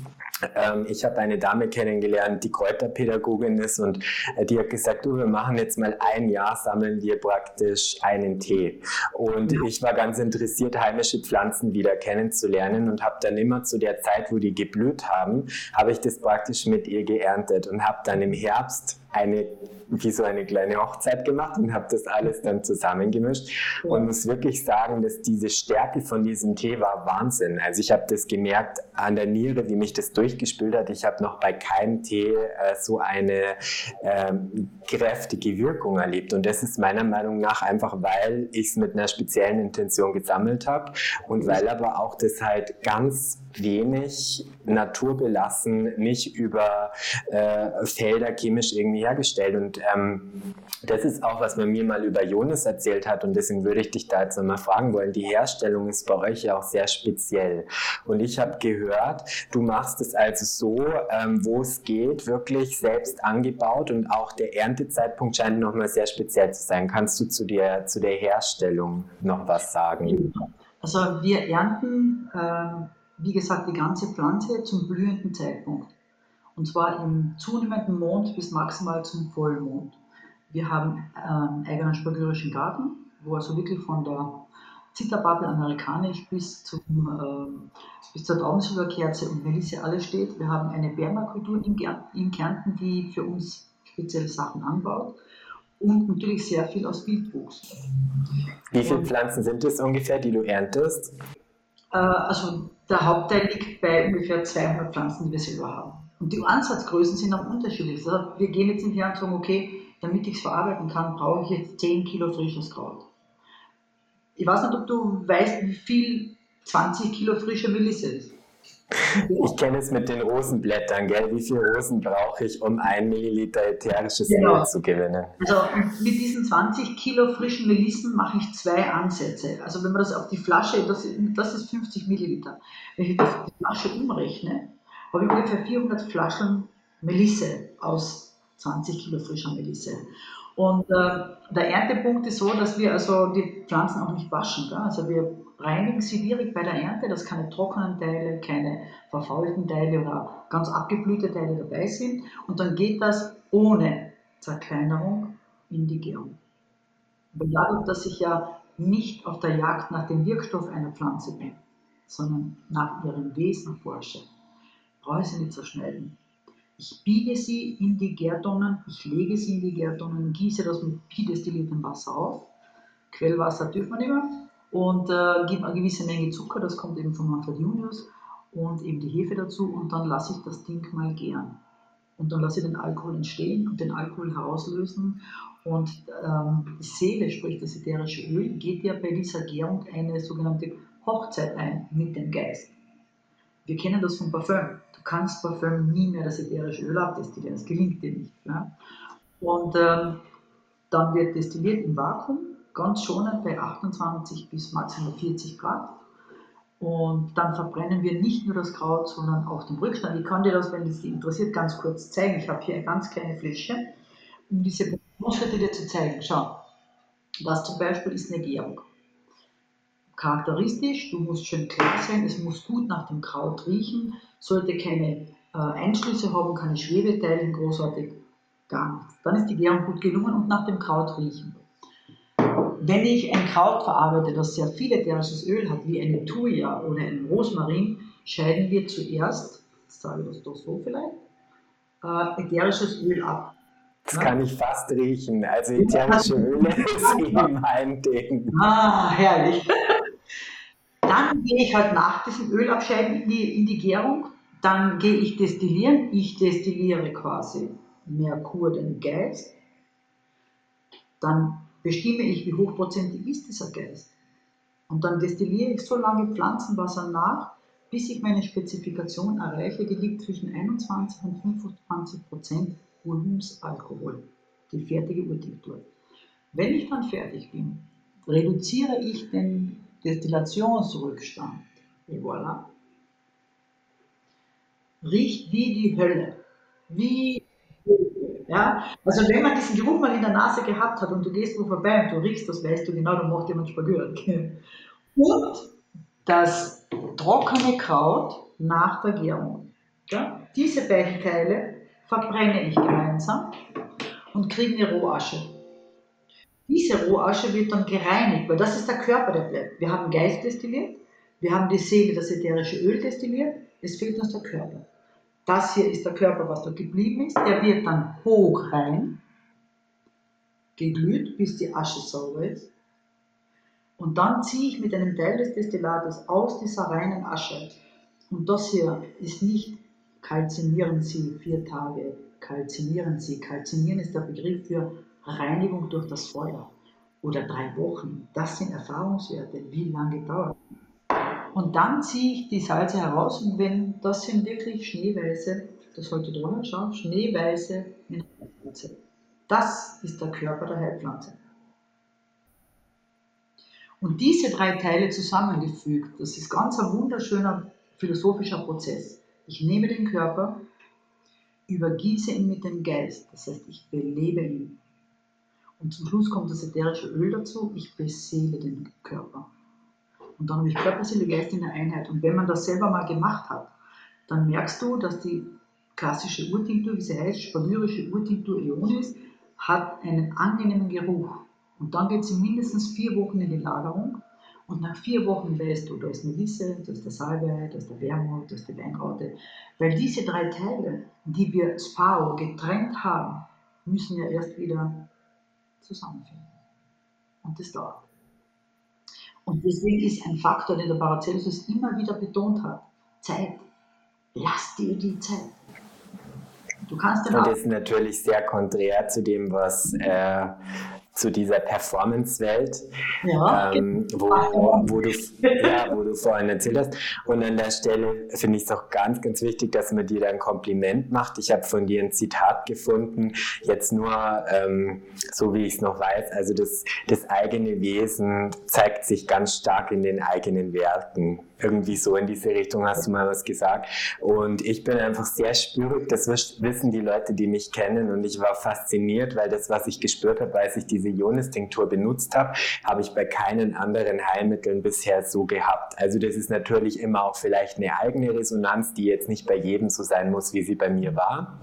Ähm, ich habe eine Dame kennengelernt, die Kräuterpädagogin ist und äh, die hat gesagt, du, wir machen jetzt mal ein Jahr, sammeln wir praktisch einen Tee. Und ich war ganz interessiert, heimische Pflanzen wieder kennenzulernen und habe dann immer zu der Zeit, wo die geblüht haben, habe ich das praktisch mit ihr geerntet und habe dann im Herbst eine, wie so eine kleine Hochzeit gemacht und habe das alles dann zusammengemischt und muss wirklich sagen, dass diese Stärke von diesem Tee war Wahnsinn. Also ich habe das gemerkt an der Niere, wie mich das durchgespült hat. Ich habe noch bei keinem Tee äh, so eine ähm, kräftige Wirkung erlebt und das ist meiner Meinung nach einfach, weil ich es mit einer speziellen Intention gesammelt habe und weil aber auch das halt ganz wenig naturbelassen, nicht über äh, Felder chemisch irgendwie hergestellt. Und ähm, das ist auch, was man mir mal über Jonas erzählt hat. Und deswegen würde ich dich da jetzt nochmal fragen wollen. Die Herstellung ist bei euch ja auch sehr speziell. Und ich habe gehört, du machst es also so, ähm, wo es geht, wirklich selbst angebaut und auch der Erntezeitpunkt scheint nochmal sehr speziell zu sein. Kannst du zu der, zu der Herstellung noch was sagen? Also wir ernten ähm wie gesagt, die ganze Pflanze zum blühenden Zeitpunkt. Und zwar im zunehmenden Mond bis maximal zum Vollmond. Wir haben einen eigenen spagyrische Garten. wo also wirklich von der Zitterbubble amerikanisch bis, zum, äh, bis zur Traubensilberkerze und Melisse alles steht. Wir haben eine Permakultur in, in Kärnten, die für uns spezielle Sachen anbaut und natürlich sehr viel aus Wildwuchs. Wie viele Pflanzen sind es ungefähr, die du erntest? Äh, also der Hauptteil liegt bei ungefähr 200 Pflanzen, die wir selber haben. Und die Ansatzgrößen sind auch unterschiedlich. Also wir gehen jetzt nicht her und sagen, okay, damit ich es verarbeiten kann, brauche ich jetzt 10 Kilo frisches Kraut. Ich weiß nicht, ob du weißt, wie viel 20 Kilo frische Melisse ist. Ich kenne es mit den Rosenblättern, gell? Wie viel Rosen brauche ich, um ein Milliliter ätherisches genau. Öl zu gewinnen? Also mit diesen 20 Kilo frischen Melissen mache ich zwei Ansätze. Also wenn man das auf die Flasche, das, das ist 50 Milliliter. Wenn ich das auf die Flasche umrechne, habe ich ungefähr 400 Flaschen Melisse aus 20 Kilo frischer Melisse. Und äh, der Erntepunkt ist so, dass wir also die Pflanzen auch nicht waschen. Gell? Also wir reinigen sie direkt bei der Ernte, dass keine trockenen Teile, keine verfaulten Teile oder ganz abgeblühte Teile dabei sind. Und dann geht das ohne Zerkleinerung in die Gärung. Aber dadurch, dass ich ja nicht auf der Jagd nach dem Wirkstoff einer Pflanze bin, sondern nach ihrem Wesen forsche, brauche ich sie nicht zerschneiden. Ich biege sie in die Gärtonnen, ich lege sie in die Gärtonnen, gieße das mit bidestilliertem Wasser auf. Quellwasser dürfen wir nicht mehr. Und äh, gebe eine gewisse Menge Zucker, das kommt eben von Manfred Junius, und eben die Hefe dazu. Und dann lasse ich das Ding mal gären. Und dann lasse ich den Alkohol entstehen und den Alkohol herauslösen. Und ähm, die Seele, sprich das ätherische Öl, geht ja bei dieser Gärung eine sogenannte Hochzeit ein mit dem Geist. Wir kennen das vom Parfüm. Du kannst Parfüm nie mehr das ätherische Öl abdestillieren, das gelingt dir nicht. Ja? Und ähm, dann wird destilliert im Vakuum, ganz schonend bei 28 bis maximal 40 Grad. Und dann verbrennen wir nicht nur das Kraut, sondern auch den Rückstand. Ich kann dir das, wenn es dich interessiert, ganz kurz zeigen. Ich habe hier eine ganz kleine Fläschchen, um diese Prozessschritte dir zu zeigen. Schau, das zum Beispiel ist eine Gärung charakteristisch, du musst schön klar sein, es muss gut nach dem Kraut riechen, sollte keine äh, Einschlüsse haben, keine Schwebeteile, großartig gar nichts. Dann ist die Gärung gut gelungen und nach dem Kraut riechen. Wenn ich ein Kraut verarbeite, das sehr viel ätherisches Öl hat, wie eine Thuja oder ein Rosmarin, scheiden wir zuerst, jetzt sage ich das doch so vielleicht, äh, ätherisches Öl ab. Das ja? kann ich fast riechen. Also ätherische Öle [LAUGHS] ist eben mein Ding. Ah, herrlich. Dann gehe ich halt nach diesem Ölabscheiden in die, in die Gärung. Dann gehe ich destillieren. Ich destilliere quasi Merkur, den Geist. Dann bestimme ich, wie hochprozentig ist dieser Geist. Und dann destilliere ich so lange Pflanzenwasser nach, bis ich meine Spezifikation erreiche, die liegt zwischen 21 und 25 Prozent Volumensalkohol, die fertige Urtinktur. Wenn ich dann fertig bin, reduziere ich den Destillationsrückstand. Et voilà. Riecht wie die Hölle. Wie ja, also wenn man diesen Geruch mal in der Nase gehabt hat und du gehst wo vorbei und du riechst das, weißt du genau, da macht jemand Spaghetti. Und das trockene Kraut nach der Gärung. Ja, diese beiden Teile verbrenne ich gemeinsam und kriege eine Rohasche. Diese Rohasche wird dann gereinigt, weil das ist der Körper, der bleibt. Wir haben Geist destilliert, wir haben die Seele, das ätherische Öl destilliert, es fehlt uns der Körper. Das hier ist der Körper, was da geblieben ist. Der wird dann hoch rein, geglüht, bis die Asche sauber ist. Und dann ziehe ich mit einem Teil des Destillates aus dieser reinen Asche. Und das hier ist nicht kalzinieren Sie vier Tage, kalzinieren Sie. Kalzinieren ist der Begriff für Reinigung durch das Feuer oder drei Wochen. Das sind Erfahrungswerte, wie lange dauert. Und dann ziehe ich die Salze heraus und wenn das sind wirklich schneeweiße, das heute drunter schau, schneeweiße Mineralsalze. Das ist der Körper der Heilpflanze. Und diese drei Teile zusammengefügt, das ist ganz ein wunderschöner philosophischer Prozess. Ich nehme den Körper, übergieße ihn mit dem Geist, das heißt, ich belebe ihn. Und zum Schluss kommt das ätherische Öl dazu, ich beseele den Körper. Und dann habe ich Körper, Seele, Geist in der Einheit. Und wenn man das selber mal gemacht hat, dann merkst du, dass die klassische Urtinktur, wie sie heißt, spagyrische Urtinktur Ionis, hat einen angenehmen Geruch. Und dann geht sie mindestens vier Wochen in die Lagerung. Und nach vier Wochen weißt du, da ist Melisse, da ist der Salbei, da ist der Wermut, da ist die Weinraute. Weil diese drei Teile, die wir Spao getrennt haben, müssen ja erst wieder zusammenfinden. Und das dauert. Und deswegen ist ein Faktor, den der Paracelsus immer wieder betont hat, Zeit. Lass dir die Zeit. Du kannst den Und das ist natürlich sehr konträr zu dem, was äh, zu dieser Performance-Welt, ja, ähm, wo, wo, du, ja, wo du vorhin erzählt hast. Und an der Stelle finde ich es auch ganz, ganz wichtig, dass man dir da ein Kompliment macht. Ich habe von dir ein Zitat gefunden, jetzt nur ähm, so wie ich es noch weiß. Also das, das eigene Wesen zeigt sich ganz stark in den eigenen Werken irgendwie so in diese Richtung hast du mal was gesagt. Und ich bin einfach sehr spürig, das wissen die Leute, die mich kennen. Und ich war fasziniert, weil das, was ich gespürt habe, als ich diese Ionis-Tinktur benutzt habe, habe ich bei keinen anderen Heilmitteln bisher so gehabt. Also das ist natürlich immer auch vielleicht eine eigene Resonanz, die jetzt nicht bei jedem so sein muss, wie sie bei mir war.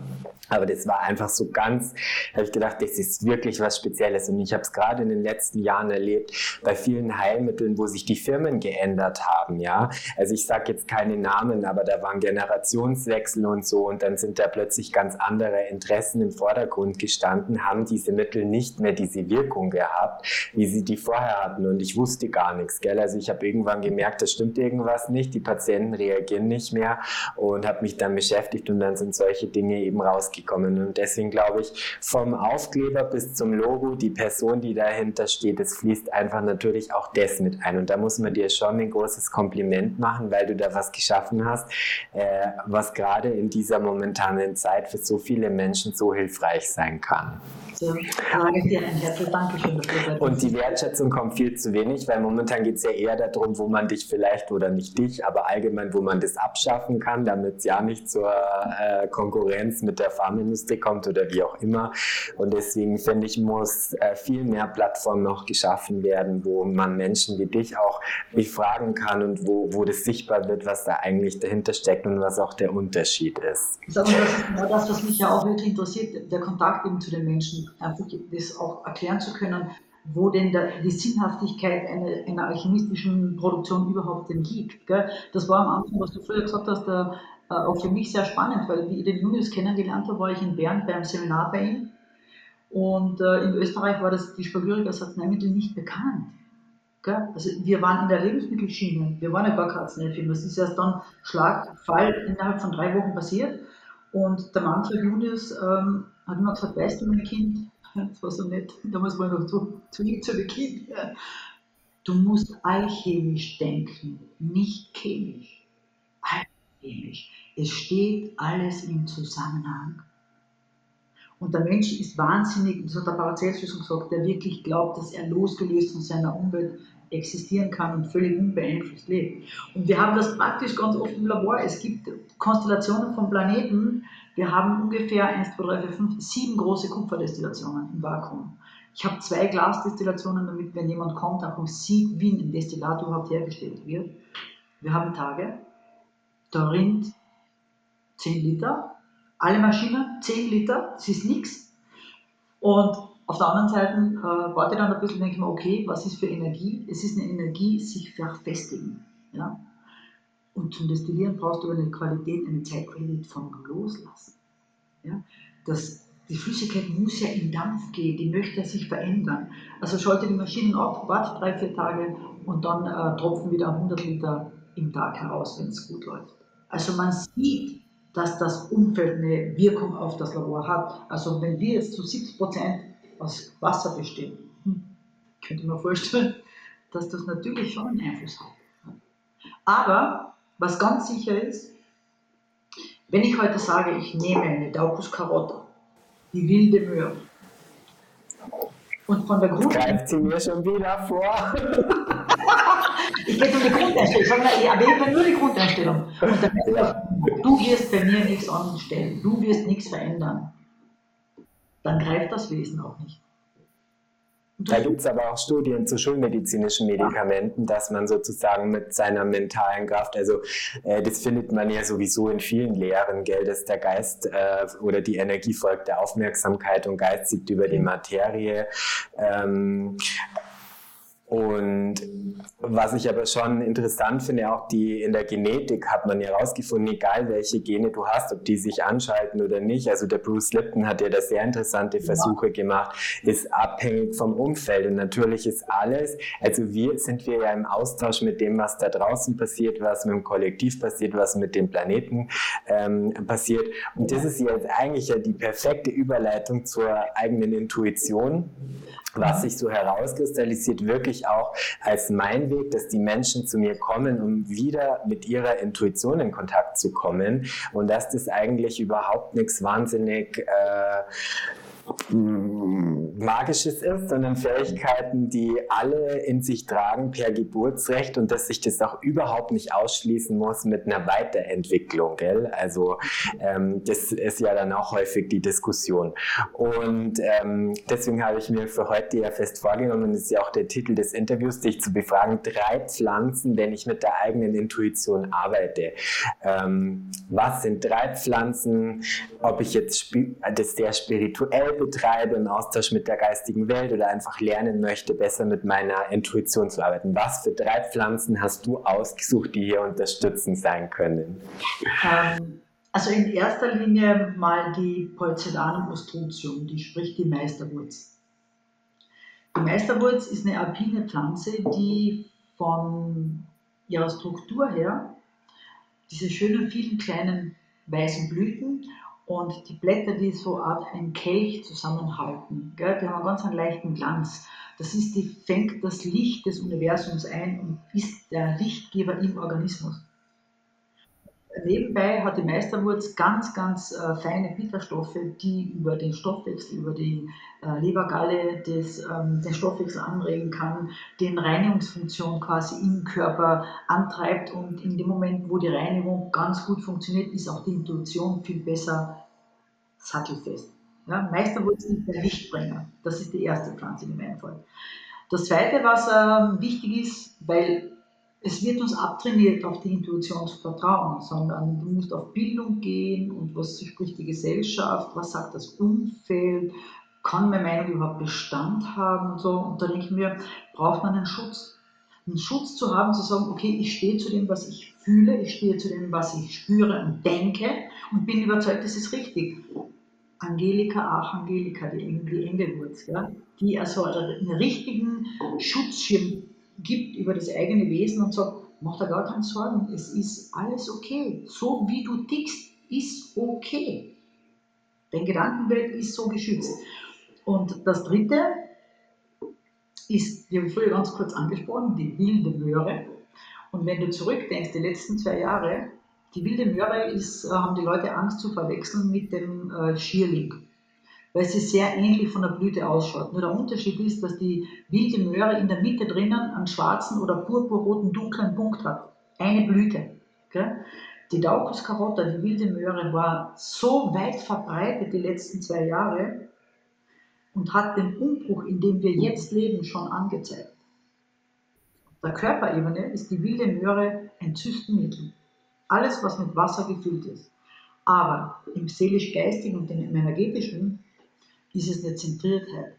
Aber das war einfach so ganz, habe ich gedacht, das ist wirklich was Spezielles. Und ich habe es gerade in den letzten Jahren erlebt, bei vielen Heilmitteln, wo sich die Firmen geändert haben, ja. Also ich sage jetzt keine Namen, aber da waren Generationswechsel und so und dann sind da plötzlich ganz andere Interessen im Vordergrund gestanden, haben diese Mittel nicht mehr diese Wirkung gehabt, wie sie die vorher hatten. Und ich wusste gar nichts, gell. Also ich habe irgendwann gemerkt, da stimmt irgendwas nicht, die Patienten reagieren nicht mehr und habe mich dann beschäftigt und dann sind solche Dinge eben rausgekommen gekommen. Und deswegen glaube ich, vom Aufkleber bis zum Logo, die Person, die dahinter steht, es fließt einfach natürlich auch das mit ein. Und da muss man dir schon ein großes Kompliment machen, weil du da was geschaffen hast, äh, was gerade in dieser momentanen Zeit für so viele Menschen so hilfreich sein kann. Und die Wertschätzung kommt viel zu wenig, weil momentan geht es ja eher darum, wo man dich vielleicht oder nicht dich, aber allgemein, wo man das abschaffen kann, damit es ja nicht zur äh, Konkurrenz mit der Pharmaindustrie kommt oder wie auch immer. Und deswegen finde ich, muss äh, viel mehr Plattformen noch geschaffen werden, wo man Menschen wie dich auch befragen kann und wo, wo das sichtbar wird, was da eigentlich dahinter steckt und was auch der Unterschied ist. Das ist genau das, was mich ja auch wirklich interessiert, der Kontakt eben zu den Menschen einfach das auch erklären zu können, wo denn der, die Sinnhaftigkeit einer, einer, alchemistischen Produktion überhaupt denn liegt. Gell? Das war am Anfang, was du früher gesagt hast, äh, auch für mich sehr spannend, weil wie ich den Julius kennengelernt habe, war ich in Bern beim Seminar bei ihm. Und äh, in Österreich war das die Spagyrik als Arzneimittel nicht bekannt. Gell? Also wir waren in der Lebensmittelschiene, wir waren ja gar keine Arzneifirma. Das ist erst dann Schlagfall innerhalb von drei Wochen passiert. Und der Manfred Julius ähm, hat immer gesagt, weißt du, mein Kind, [LAUGHS] das war so nett, damals war ich noch zu, zu lieb zu dem Kind, du musst alchemisch denken, nicht chemisch. Alchemisch. Es steht alles im Zusammenhang. Und der Mensch ist wahnsinnig, das hat der Paracelsus gesagt, der wirklich glaubt, dass er losgelöst von seiner Umwelt existieren kann und völlig unbeeinflusst lebt. Und wir haben das praktisch ganz oft im Labor. Es gibt Konstellationen von Planeten. Wir haben ungefähr 1, 2, 3, 4, 5, 7 große Kupferdestillationen im Vakuum. Ich habe zwei Glasdestillationen, damit, wenn jemand kommt, auch sieht, wie ein Destillat überhaupt hergestellt wird. Wir haben Tage, da rinnt 10 Liter, alle Maschinen 10 Liter, das ist nichts. Und auf der anderen Seite äh, warte ich dann ein bisschen, denke ich mir, okay, was ist für Energie? Es ist eine Energie, sich verfestigen. Ja? Und zum Destillieren brauchst du eine Qualität, eine Zeitqualität vom Loslassen. Ja? Das, die Flüssigkeit muss ja in Dampf gehen, die möchte sich verändern. Also schalte die Maschinen ab, warte drei, vier Tage und dann äh, tropfen wieder 100 Liter im Tag heraus, wenn es gut läuft. Also man sieht, dass das Umfeld eine Wirkung auf das Labor hat. Also wenn wir jetzt zu 70 Prozent aus Wasser besteht. Hm. Könnte man vorstellen, dass das natürlich schon einen Einfluss hat. Aber was ganz sicher ist, wenn ich heute sage, ich nehme eine Daucus carota, die wilde Möhre, und von der Grund. Greift sie mir schon wieder vor. [LAUGHS] ich gehe um die Grundeinstellung. Ich sage mal, ich erwähne nur die Grundeinstellung. Und dann, [LAUGHS] du wirst bei mir nichts anstellen. Du wirst nichts verändern dann greift das Wesen auch nicht. Da gibt es aber auch Studien zu schulmedizinischen Medikamenten, dass man sozusagen mit seiner mentalen Kraft, also äh, das findet man ja sowieso in vielen Lehren, gell, dass der Geist äh, oder die Energie folgt der Aufmerksamkeit und Geist siegt über die Materie. Ähm, und was ich aber schon interessant finde, auch die in der Genetik hat man ja herausgefunden, egal welche Gene du hast, ob die sich anschalten oder nicht. Also der Bruce Lipton hat ja da sehr interessante Versuche gemacht, ist abhängig vom Umfeld. Und natürlich ist alles, also wir sind wir ja im Austausch mit dem, was da draußen passiert, was mit dem Kollektiv passiert, was mit dem Planeten ähm, passiert. Und das ist jetzt eigentlich ja die perfekte Überleitung zur eigenen Intuition was sich so herauskristallisiert, wirklich auch als mein Weg, dass die Menschen zu mir kommen, um wieder mit ihrer Intuition in Kontakt zu kommen. Und dass das eigentlich überhaupt nichts wahnsinnig äh, Magisches ist, sondern Fähigkeiten, die alle in sich tragen per Geburtsrecht und dass sich das auch überhaupt nicht ausschließen muss mit einer Weiterentwicklung. Gell? Also ähm, das ist ja dann auch häufig die Diskussion. Und ähm, deswegen habe ich mir für heute ja fest vorgenommen, das ist ja auch der Titel des Interviews, dich zu befragen, drei Pflanzen, wenn ich mit der eigenen Intuition arbeite. Ähm, was sind drei Pflanzen? Ob ich jetzt das sehr spirituell betreibe, im Austausch mit der geistigen Welt oder einfach lernen möchte, besser mit meiner Intuition zu arbeiten. Was für drei Pflanzen hast du ausgesucht, die hier unterstützend sein können? Ähm, also in erster Linie mal die Porzellanum ostrutium, die spricht die Meisterwurz. Die Meisterwurz ist eine alpine Pflanze, die von ihrer Struktur her diese schönen vielen kleinen weißen Blüten und die Blätter, die so Art ein Kelch zusammenhalten, gell, die haben ganz einen leichten Glanz. Das ist, die fängt das Licht des Universums ein und ist der Lichtgeber im Organismus. Nebenbei hat die Meisterwurz ganz, ganz äh, feine Bitterstoffe, die über den Stoffwechsel, über die äh, Lebergalle des, ähm, den Stoffwechsel anregen kann, den Reinigungsfunktion quasi im Körper antreibt und in dem Moment, wo die Reinigung ganz gut funktioniert, ist auch die Intuition viel besser sattelfest. Ja, Meisterwurz ist der Lichtbringer. Das ist die erste Pflanze in meinem Fall. Das zweite, was äh, wichtig ist, weil es wird uns abtrainiert, auf die Intuition zu vertrauen, sondern du musst auf Bildung gehen und was spricht die Gesellschaft, was sagt das Umfeld, kann meine Meinung überhaupt Bestand haben und so. Und da denke ich mir, braucht man einen Schutz. Einen Schutz zu haben, zu sagen, okay, ich stehe zu dem, was ich fühle, ich stehe zu dem, was ich spüre und denke und bin überzeugt, das ist richtig. Angelika, Archangelika, die, die Engelwurz, ja, die also einen richtigen Schutzschirm gibt über das eigene Wesen und sagt, mach da gar keine Sorgen, es ist alles okay. So wie du tickst, ist okay. Dein Gedankenwelt ist so geschützt. Und das dritte ist, die habe ich früher ganz kurz angesprochen, die wilde Möhre. Und wenn du zurückdenkst, die letzten zwei Jahre, die wilde Möhre ist, äh, haben die Leute Angst zu verwechseln mit dem äh, Schierling weil sie sehr ähnlich von der Blüte ausschaut. Nur der Unterschied ist, dass die wilde Möhre in der Mitte drinnen einen schwarzen oder purpurroten dunklen Punkt hat. Eine Blüte. Okay? Die Daucus carota, die wilde Möhre, war so weit verbreitet die letzten zwei Jahre und hat den Umbruch, in dem wir jetzt leben, schon angezeigt. Auf der Körperebene ist die wilde Möhre ein Zystenmittel. Alles, was mit Wasser gefüllt ist. Aber im seelisch-geistigen und im energetischen ist es eine Zentriertheit.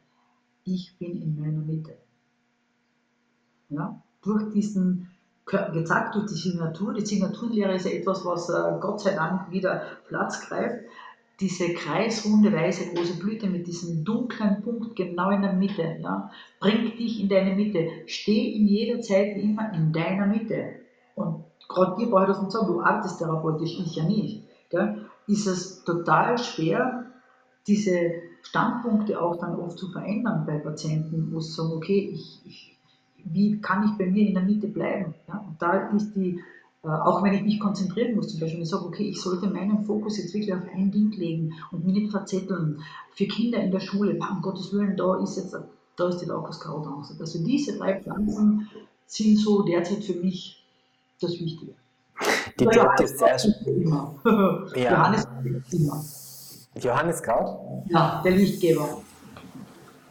Ich bin in meiner Mitte. Ja? Durch diesen, gezeigt durch die Signatur, die Signaturenlehre ist ja etwas, was äh, Gott sei Dank wieder Platz greift, diese kreisrunde weiße große Blüte mit diesem dunklen Punkt genau in der Mitte, ja, bringt dich in deine Mitte. Steh in jeder Zeit wie immer in deiner Mitte. Und gerade dir brauche ich das nicht sagen, du arbeitest therapeutisch, ich ja nicht. Gell? Ist es total schwer, diese Standpunkte auch dann oft zu verändern bei Patienten, wo sie sagen, okay, ich, ich, wie kann ich bei mir in der Mitte bleiben? Ja? Und da ist die, äh, auch wenn ich mich konzentrieren muss, zum Beispiel, ich sage, okay, ich sollte meinen Fokus jetzt wirklich auf ein Ding legen und mich nicht verzetteln. Für Kinder in der Schule, um Gottes Willen, da ist jetzt, da ist die Laukuskraut Also diese drei Pflanzen sind so derzeit für mich das Wichtige. Die sehr Ja. [LAUGHS] Johannes immer. Johannes Kraut? Ja, der Lichtgeber.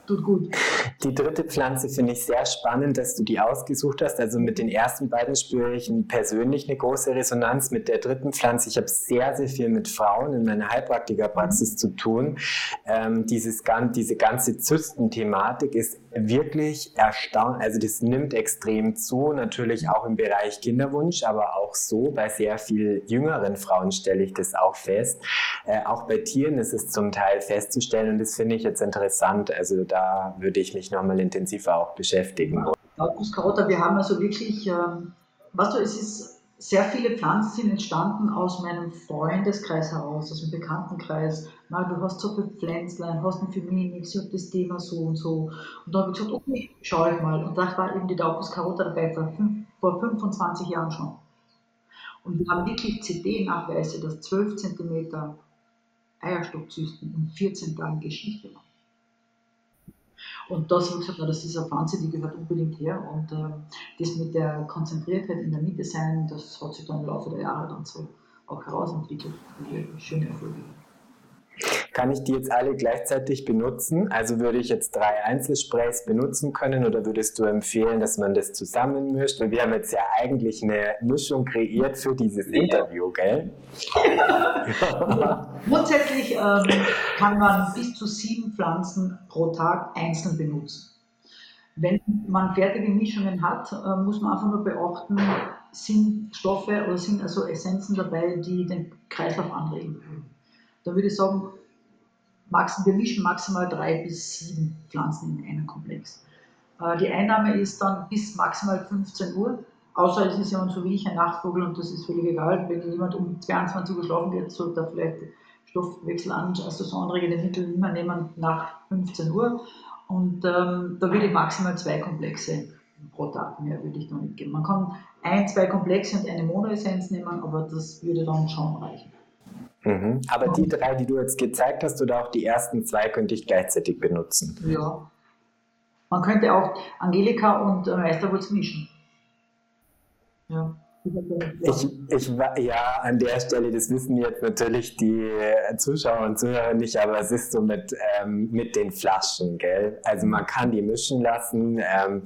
Tut gut. [LAUGHS] Die dritte Pflanze finde ich sehr spannend, dass du die ausgesucht hast. Also mit den ersten beiden spüre ich persönlich eine große Resonanz. Mit der dritten Pflanze, ich habe sehr, sehr viel mit Frauen in meiner Heilpraktikerpraxis zu tun. Ähm, dieses, diese ganze Zystenthematik ist wirklich erstaunlich. Also das nimmt extrem zu, natürlich auch im Bereich Kinderwunsch, aber auch so bei sehr viel jüngeren Frauen stelle ich das auch fest. Äh, auch bei Tieren ist es zum Teil festzustellen und das finde ich jetzt interessant. Also da würde ich mich nochmal intensiver auch beschäftigen. August Carota, wir haben also wirklich, ähm, weißt du, es ist sehr viele Pflanzen sind entstanden aus meinem Freundeskreis heraus, aus dem Bekanntenkreis. Na, du hast so viel Pflänzlein, hast ein Feminix, ich habe das Thema so und so. Und da habe ich gesagt, okay, schau ich mal. Und da war eben die Daucus Carota dabei, vor, vor 25 Jahren schon. Und wir haben wirklich CD-Nachweise, dass 12 cm Eierstockzysten in 14 Tagen Geschichte waren. Und das habe ich gesagt, das ist eine Pflanze, die gehört unbedingt her. Und äh, das mit der Konzentriertheit in der Mitte sein, das hat sich dann im Laufe der Jahre dann so auch herausentwickelt. Schöne Erfolge kann ich die jetzt alle gleichzeitig benutzen? Also würde ich jetzt drei Einzelsprays benutzen können oder würdest du empfehlen, dass man das zusammenmischt? Weil wir haben jetzt ja eigentlich eine Mischung kreiert für dieses Interview, gell? [LAUGHS] Grundsätzlich ähm, kann man bis zu sieben Pflanzen pro Tag einzeln benutzen. Wenn man fertige Mischungen hat, äh, muss man einfach nur beachten, sind Stoffe oder sind also Essenzen dabei, die den Kreislauf anregen. Da würde ich sagen, wir mischen maximal drei bis sieben Pflanzen in einem Komplex. Äh, die Einnahme ist dann bis maximal 15 Uhr, außer es ist ja so wie ich ein Nachtvogel und das ist völlig egal. Wenn jemand um 22 Uhr schlafen geht, sollte er vielleicht Stoffwechsel an, also so anregende Mittel immer nehmen nach 15 Uhr. Und ähm, da würde ich maximal zwei Komplexe pro Tag, mehr würde ich da nicht geben. Man kann ein, zwei Komplexe und eine Monoessenz nehmen, aber das würde dann schon reichen. Mhm. Aber die drei, die du jetzt gezeigt hast, oder auch die ersten zwei, könnte ich gleichzeitig benutzen. Ja. Man könnte auch Angelika und äh, Meisterwurz mischen. Ja. Ich, ich ja, an der Stelle, das wissen jetzt natürlich die Zuschauer und Zuhörer nicht, aber es ist so mit, ähm, mit den Flaschen, gell? Also man kann die mischen lassen. Ähm,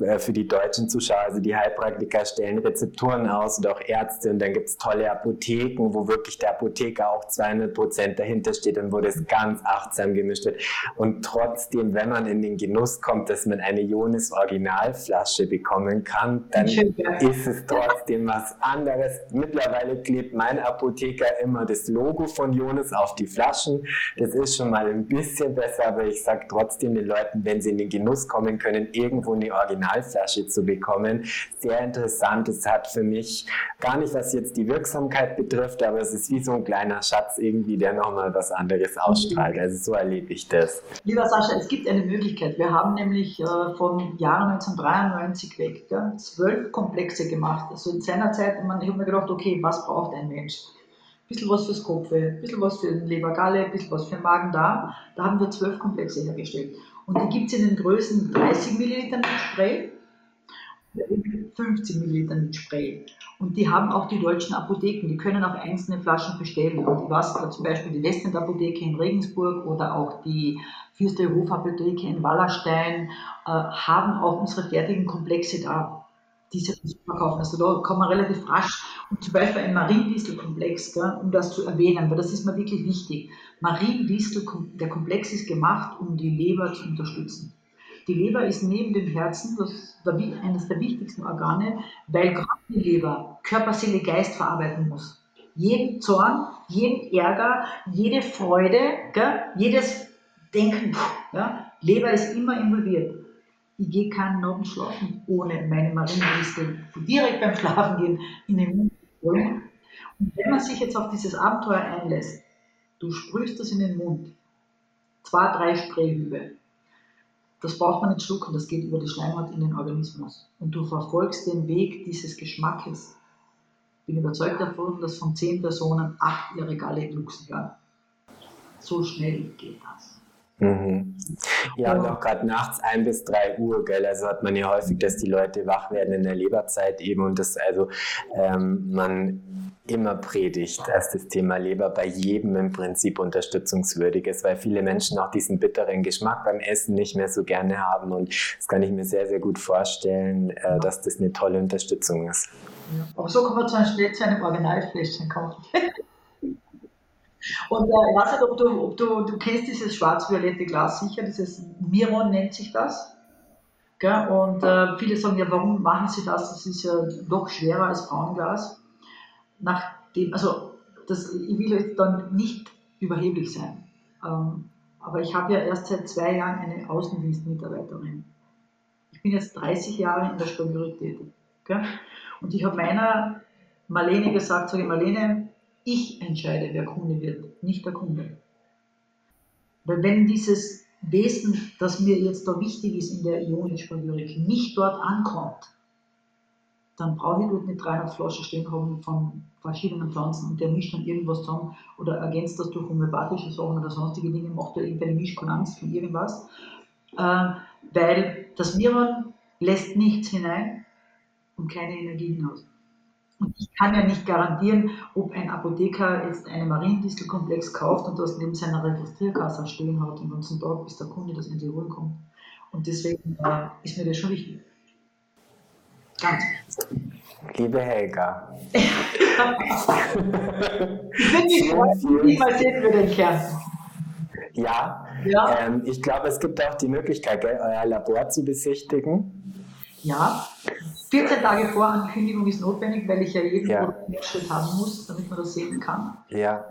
äh, für die deutschen Zuschauer, also die Heilpraktiker stellen Rezepturen aus und auch Ärzte und dann gibt es tolle Apotheken, wo wirklich der Apotheker auch 200 Prozent dahinter steht und wo das ganz achtsam gemischt wird. Und trotzdem, wenn man in den Genuss kommt, dass man eine Jonis Originalflasche bekommen kann, dann ist es trotzdem was anderes. Mittlerweile klebt mein Apotheker immer das Logo von Jonis auf die Flaschen. Das ist schon mal ein bisschen besser, aber ich sage trotzdem den Leuten, wenn sie in den Genuss kommen können, irgendwo eine Originalflasche zu bekommen. Sehr interessant. Es hat für mich gar nicht, was jetzt die Wirksamkeit betrifft, aber es ist wie so ein kleiner Schatz irgendwie, der nochmal was anderes ausstrahlt. Also so erlebe ich das. Lieber Sascha, es gibt eine Möglichkeit. Wir haben nämlich äh, von Jahr 1993 weg gell, zwölf Komplexe gemacht. Also in seiner Zeit, ich habe mir gedacht, okay, was braucht ein Mensch? Ein bisschen was fürs Kopf, ein bisschen was für den Leber-Galle, ein bisschen was für den Magen-Darm. Da haben wir zwölf Komplexe hergestellt. Und die gibt es in den Größen 30 Milliliter mit Spray, 50 Milliliter mit Spray. Und die haben auch die deutschen Apotheken, die können auch einzelne Flaschen bestellen. Und ich weiß, zum Beispiel die Westend Apotheke in Regensburg oder auch die Fürsterhof Apotheke in Wallerstein äh, haben auch unsere fertigen Komplexe da diese verkaufen. Also da kann man relativ rasch, und zum Beispiel ein Mariendistelkomplex, um das zu erwähnen, weil das ist mir wirklich wichtig. Mariendistel, der Komplex ist gemacht, um die Leber zu unterstützen. Die Leber ist neben dem Herzen das, eines der wichtigsten Organe, weil gerade die Leber Körper, Seele, Geist verarbeiten muss. Jeden Zorn, jeden Ärger, jede Freude, gell, jedes Denken, ja, Leber ist immer involviert ich gehe keinen Abend schlafen ohne meine Marienliste direkt beim Schlafengehen in den Mund zu holen. Und wenn man sich jetzt auf dieses Abenteuer einlässt, du sprühst das in den Mund, zwei, drei Sprayhübe, das braucht man nicht schlucken, das geht über die Schleimhaut in den Organismus. Und du verfolgst den Weg dieses Geschmackes. Ich bin überzeugt davon, dass von zehn Personen acht ihre Galle glucksen werden. So schnell geht das. Mhm. Ja, und auch gerade nachts ein bis drei Uhr, gell? Also hat man ja häufig, dass die Leute wach werden in der Leberzeit eben und das also ähm, man immer predigt, dass das Thema Leber bei jedem im Prinzip unterstützungswürdig ist, weil viele Menschen auch diesen bitteren Geschmack beim Essen nicht mehr so gerne haben und das kann ich mir sehr, sehr gut vorstellen, äh, dass das eine tolle Unterstützung ist. Aber so kann man zum Beispiel zu einem Originalfläschchen kaufen. [LAUGHS] Und äh, ich weiß nicht, ob du, ob du, du kennst dieses schwarz-violette Glas sicher, dieses Miron nennt sich das. Gell? Und äh, viele sagen ja, warum machen sie das? Das ist ja doch schwerer als Braunglas. Nachdem, also das, ich will jetzt dann nicht überheblich sein. Ähm, aber ich habe ja erst seit zwei Jahren eine Außendienstmitarbeiterin. Ich bin jetzt 30 Jahre in der Spagyrik tätig. Gell? Und ich habe meiner Marlene gesagt, sage Marlene, ich entscheide, wer Kunde wird, nicht der Kunde. Weil wenn dieses Wesen, das mir jetzt da wichtig ist in der Ionenspagyrik, nicht dort ankommt, dann brauche ich dort nicht 300 Flaschen stehen haben von verschiedenen Pflanzen und der mischt dann irgendwas zusammen oder ergänzt das durch homöopathische Sachen oder sonstige Dinge, macht da irgendeine Mischkulanz von irgendwas. Äh, weil das Miron lässt nichts hinein und keine Energie hinaus. Und ich kann ja nicht garantieren, ob ein Apotheker jetzt einen Mariendistelkomplex kauft und das neben seiner Registrierkasse stehen hat den ganzen Tag, bis der Kunde das in die Ruhe kommt. Und deswegen äh, ist mir das schon wichtig. Ganz wichtig. Liebe Helga. ich würde mich freuen, mal sehen für den Kern. Ja, ja. Ähm, ich glaube, es gibt auch die Möglichkeit, gell, euer Labor zu besichtigen. Ja, 14 Tage vor Ankündigung ist notwendig, weil ich ja jeden ja. Schritt haben muss, damit man das sehen kann. Ja.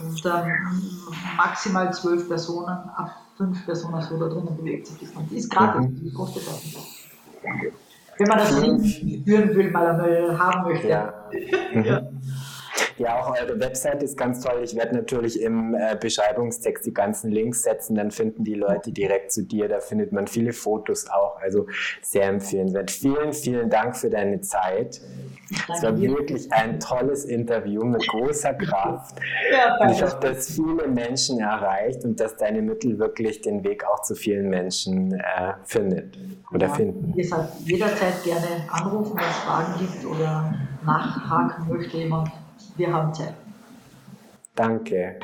Und ähm, maximal zwölf Personen, ab fünf Personen so da drinnen bewegt sich das. Ist gratis, mhm. kostet auch nicht. Wenn man das nicht führen will, mal einmal haben möchte. Ja. [LAUGHS] Mhm. ja. Ja, auch eure Website ist ganz toll. Ich werde natürlich im äh, Beschreibungstext die ganzen Links setzen, dann finden die Leute direkt zu dir. Da findet man viele Fotos auch. Also sehr empfehlenswert. Vielen, vielen Dank für deine Zeit. Es war wirklich ein tolles Interview mit großer Kraft. Ja, und ich hoffe, dass viele Menschen erreicht und dass deine Mittel wirklich den Weg auch zu vielen Menschen äh, findet oder ja, finden. Wie gesagt, jederzeit gerne anrufen, wenn es Fragen gibt oder nachhaken möchte jemand. Wir haben Zeit. Danke.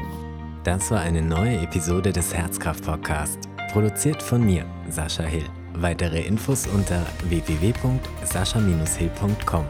Das war eine neue Episode des Herzkraft Podcast, produziert von mir, Sascha Hill. Weitere Infos unter www.sascha-hill.com.